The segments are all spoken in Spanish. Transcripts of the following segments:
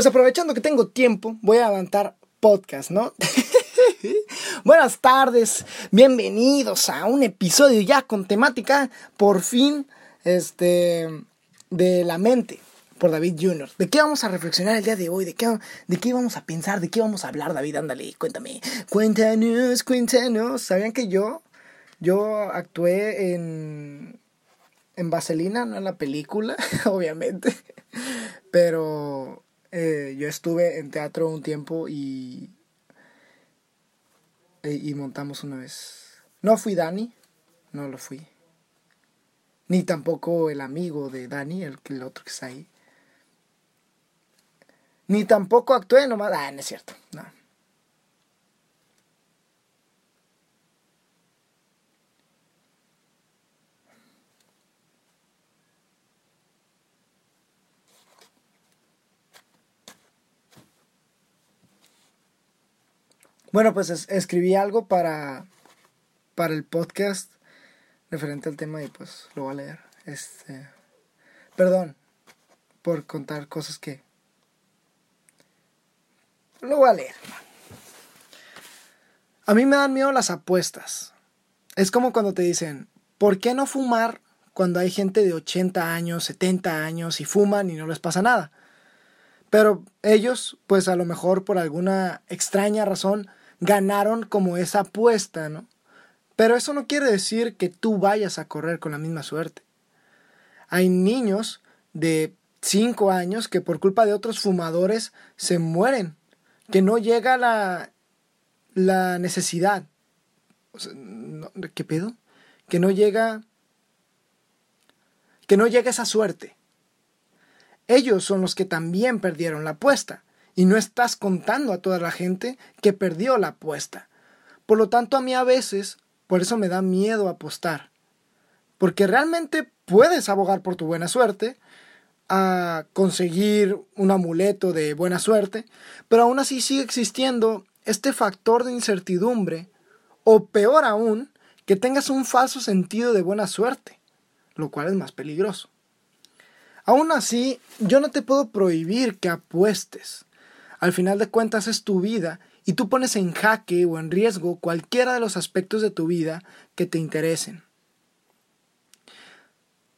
pues aprovechando que tengo tiempo, voy a levantar podcast, ¿no? Buenas tardes, bienvenidos a un episodio ya con temática, por fin, este, de la mente por David Jr. ¿De qué vamos a reflexionar el día de hoy? ¿De qué, ¿De qué vamos a pensar? ¿De qué vamos a hablar, David? Ándale, cuéntame. Cuéntanos, cuéntanos. ¿Sabían que yo, yo actué en, en Vaselina, no en la película, obviamente? Pero eh, yo estuve en teatro un tiempo y, y montamos una vez. No fui Dani, no lo fui. Ni tampoco el amigo de Dani, el, el otro que está ahí. Ni tampoco actué nomás. Ah, no es cierto. No. Bueno, pues escribí algo para, para el podcast referente al tema y pues lo voy a leer. Este, perdón por contar cosas que lo voy a leer. A mí me dan miedo las apuestas. Es como cuando te dicen, ¿por qué no fumar cuando hay gente de 80 años, 70 años y fuman y no les pasa nada? Pero ellos, pues a lo mejor por alguna extraña razón, ganaron como esa apuesta, ¿no? Pero eso no quiere decir que tú vayas a correr con la misma suerte. Hay niños de 5 años que por culpa de otros fumadores se mueren que no llega la, la necesidad. ¿Qué pedo? Que no llega. Que no llega esa suerte. Ellos son los que también perdieron la apuesta. Y no estás contando a toda la gente que perdió la apuesta. Por lo tanto, a mí a veces, por eso me da miedo apostar. Porque realmente puedes abogar por tu buena suerte, a conseguir un amuleto de buena suerte, pero aún así sigue existiendo este factor de incertidumbre, o peor aún, que tengas un falso sentido de buena suerte, lo cual es más peligroso. Aún así, yo no te puedo prohibir que apuestes. Al final de cuentas es tu vida y tú pones en jaque o en riesgo cualquiera de los aspectos de tu vida que te interesen.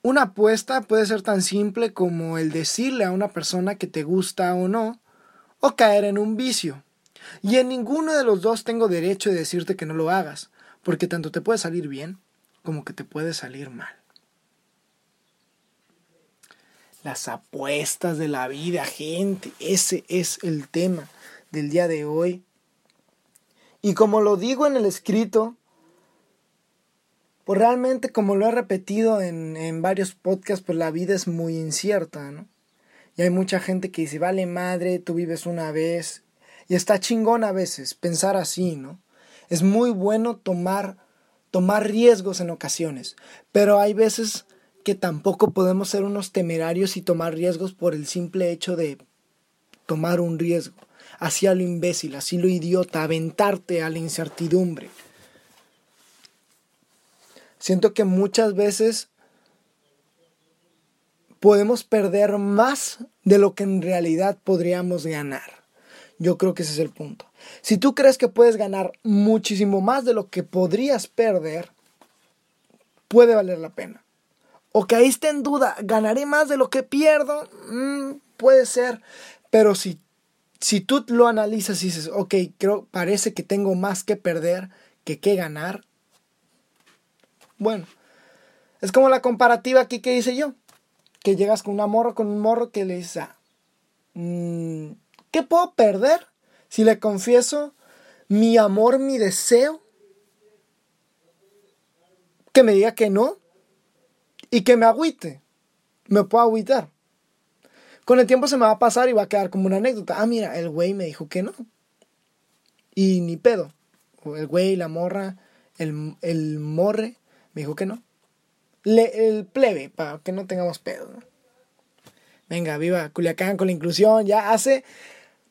Una apuesta puede ser tan simple como el decirle a una persona que te gusta o no, o caer en un vicio. Y en ninguno de los dos tengo derecho de decirte que no lo hagas, porque tanto te puede salir bien como que te puede salir mal. Las apuestas de la vida, gente, ese es el tema del día de hoy. Y como lo digo en el escrito, pues realmente como lo he repetido en, en varios podcasts, pues la vida es muy incierta, ¿no? Y hay mucha gente que dice, vale madre, tú vives una vez. Y está chingón a veces pensar así, ¿no? Es muy bueno tomar, tomar riesgos en ocasiones, pero hay veces que tampoco podemos ser unos temerarios y tomar riesgos por el simple hecho de tomar un riesgo. Así a lo imbécil, así lo idiota, aventarte a la incertidumbre. Siento que muchas veces podemos perder más de lo que en realidad podríamos ganar. Yo creo que ese es el punto. Si tú crees que puedes ganar muchísimo más de lo que podrías perder, puede valer la pena. O caíste en duda, ¿ganaré más de lo que pierdo? Mm, puede ser. Pero si, si tú lo analizas y dices, ok, creo, parece que tengo más que perder que que ganar, bueno, es como la comparativa aquí que hice yo. Que llegas con una morro, con un morro que le dice, ah, mm, ¿qué puedo perder si le confieso mi amor, mi deseo? Que me diga que no y que me agüite. Me puedo agüitar. Con el tiempo se me va a pasar y va a quedar como una anécdota. Ah, mira, el güey me dijo que no. Y ni pedo. El güey, la morra, el, el morre me dijo que no. Le, el plebe, para que no tengamos pedo. Venga, viva Culiacán con la inclusión. Ya hace.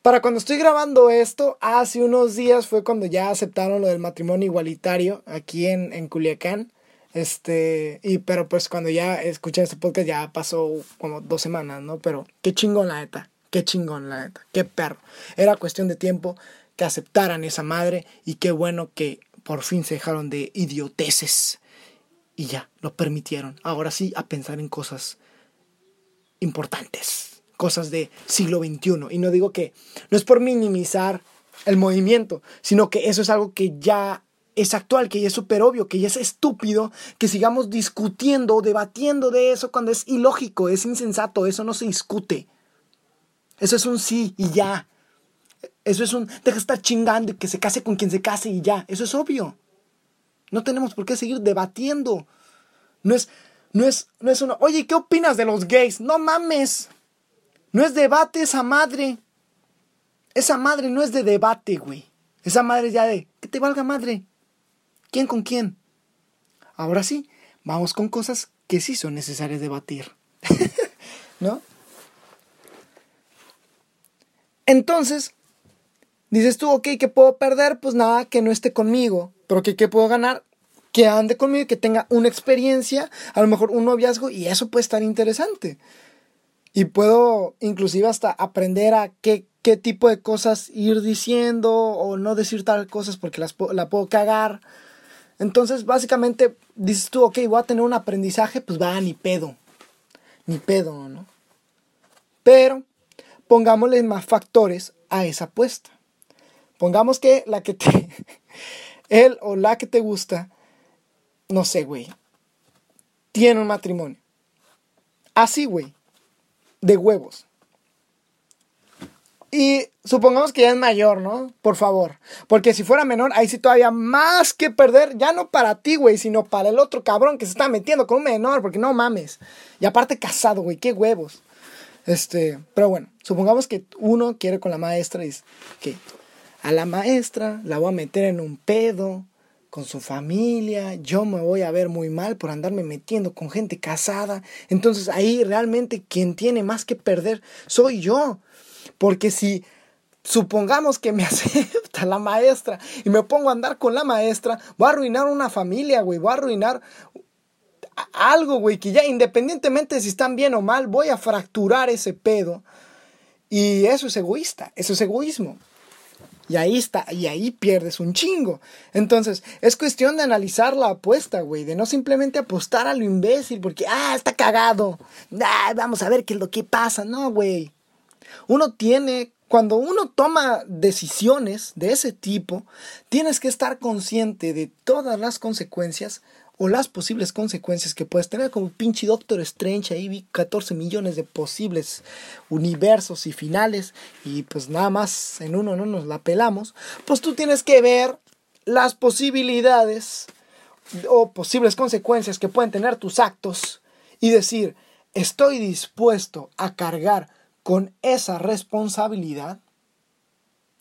Para cuando estoy grabando esto, hace unos días fue cuando ya aceptaron lo del matrimonio igualitario aquí en, en Culiacán. Este, y pero pues cuando ya escuché este podcast ya pasó como dos semanas, ¿no? Pero qué chingón la neta. qué chingón, la neta, qué perro. Era cuestión de tiempo que aceptaran esa madre y qué bueno que por fin se dejaron de idioteces y ya, lo permitieron. Ahora sí, a pensar en cosas importantes, cosas de siglo XXI. Y no digo que, no es por minimizar el movimiento, sino que eso es algo que ya es actual, que ya es súper obvio, que ya es estúpido que sigamos discutiendo o debatiendo de eso cuando es ilógico, es insensato, eso no se discute. Eso es un sí y ya. Eso es un deja de estar chingando y que se case con quien se case y ya. Eso es obvio. No tenemos por qué seguir debatiendo. No es, no es, no es uno, oye, ¿qué opinas de los gays? No mames. No es debate esa madre. Esa madre no es de debate, güey. Esa madre ya de, que te valga madre. ¿Quién con quién? Ahora sí, vamos con cosas que sí son necesarias debatir. ¿No? Entonces, dices tú, ok, ¿qué puedo perder? Pues nada, que no esté conmigo. Pero que, ¿qué puedo ganar? Que ande conmigo y que tenga una experiencia, a lo mejor un noviazgo, y eso puede estar interesante. Y puedo inclusive hasta aprender a qué, qué tipo de cosas ir diciendo o no decir tal cosas porque las, la puedo cagar entonces, básicamente, dices tú, ok, voy a tener un aprendizaje, pues va, ni pedo. Ni pedo, ¿no? Pero, pongámosle más factores a esa apuesta. Pongamos que la que te. él o la que te gusta, no sé, güey, tiene un matrimonio. Así, güey. De huevos. Y supongamos que ya es mayor, ¿no? Por favor. Porque si fuera menor, ahí sí todavía más que perder. Ya no para ti, güey, sino para el otro cabrón que se está metiendo con un menor. Porque no mames. Y aparte casado, güey. Qué huevos. Este, pero bueno, supongamos que uno quiere con la maestra y dice que a la maestra la voy a meter en un pedo con su familia, yo me voy a ver muy mal por andarme metiendo con gente casada. Entonces ahí realmente quien tiene más que perder soy yo. Porque si supongamos que me acepta la maestra y me pongo a andar con la maestra, voy a arruinar una familia, güey, voy a arruinar algo, güey, que ya independientemente de si están bien o mal, voy a fracturar ese pedo. Y eso es egoísta, eso es egoísmo. Y ahí está, y ahí pierdes un chingo. Entonces, es cuestión de analizar la apuesta, güey, de no simplemente apostar a lo imbécil porque, ah, está cagado. Ah, vamos a ver qué es lo que pasa. No, güey. Uno tiene, cuando uno toma decisiones de ese tipo, tienes que estar consciente de todas las consecuencias o las posibles consecuencias que puedes tener como pinche Doctor Strange ahí vi 14 millones de posibles universos y finales y pues nada más en uno no nos la pelamos pues tú tienes que ver las posibilidades o posibles consecuencias que pueden tener tus actos y decir estoy dispuesto a cargar con esa responsabilidad?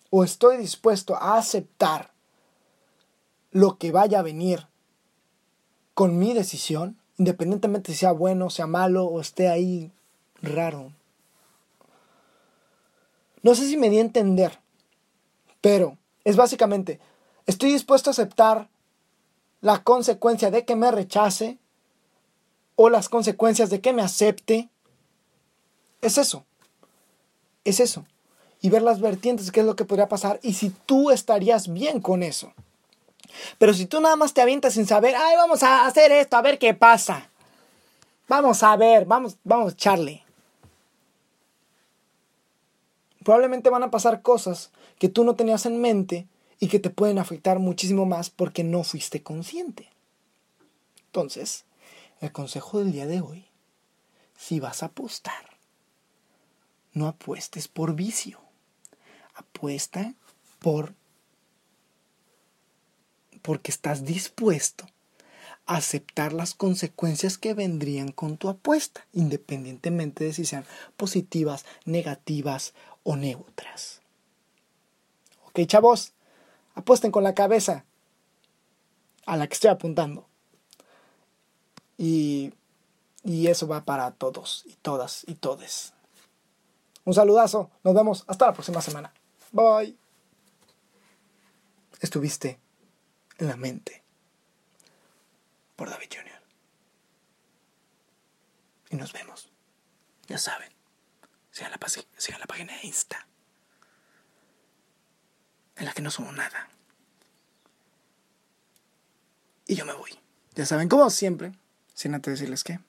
¿O estoy dispuesto a aceptar lo que vaya a venir con mi decisión, independientemente si sea bueno, sea malo o esté ahí raro? No sé si me di a entender, pero es básicamente, estoy dispuesto a aceptar la consecuencia de que me rechace o las consecuencias de que me acepte. Es eso es eso. Y ver las vertientes, qué es lo que podría pasar y si tú estarías bien con eso. Pero si tú nada más te avientas sin saber, ay, vamos a hacer esto, a ver qué pasa. Vamos a ver, vamos, vamos, Charlie. Probablemente van a pasar cosas que tú no tenías en mente y que te pueden afectar muchísimo más porque no fuiste consciente. Entonces, el consejo del día de hoy, si vas a apostar, no apuestes por vicio. Apuesta por porque estás dispuesto a aceptar las consecuencias que vendrían con tu apuesta, independientemente de si sean positivas, negativas o neutras. Ok, chavos, apuesten con la cabeza a la que estoy apuntando. Y, y eso va para todos y todas y todes. Un saludazo. Nos vemos hasta la próxima semana. Bye. Estuviste en la mente por David Jr. Y nos vemos. Ya saben. sigan la, sigan la página de Insta, en la que no somos nada. Y yo me voy. Ya saben, como siempre, sin antes decirles que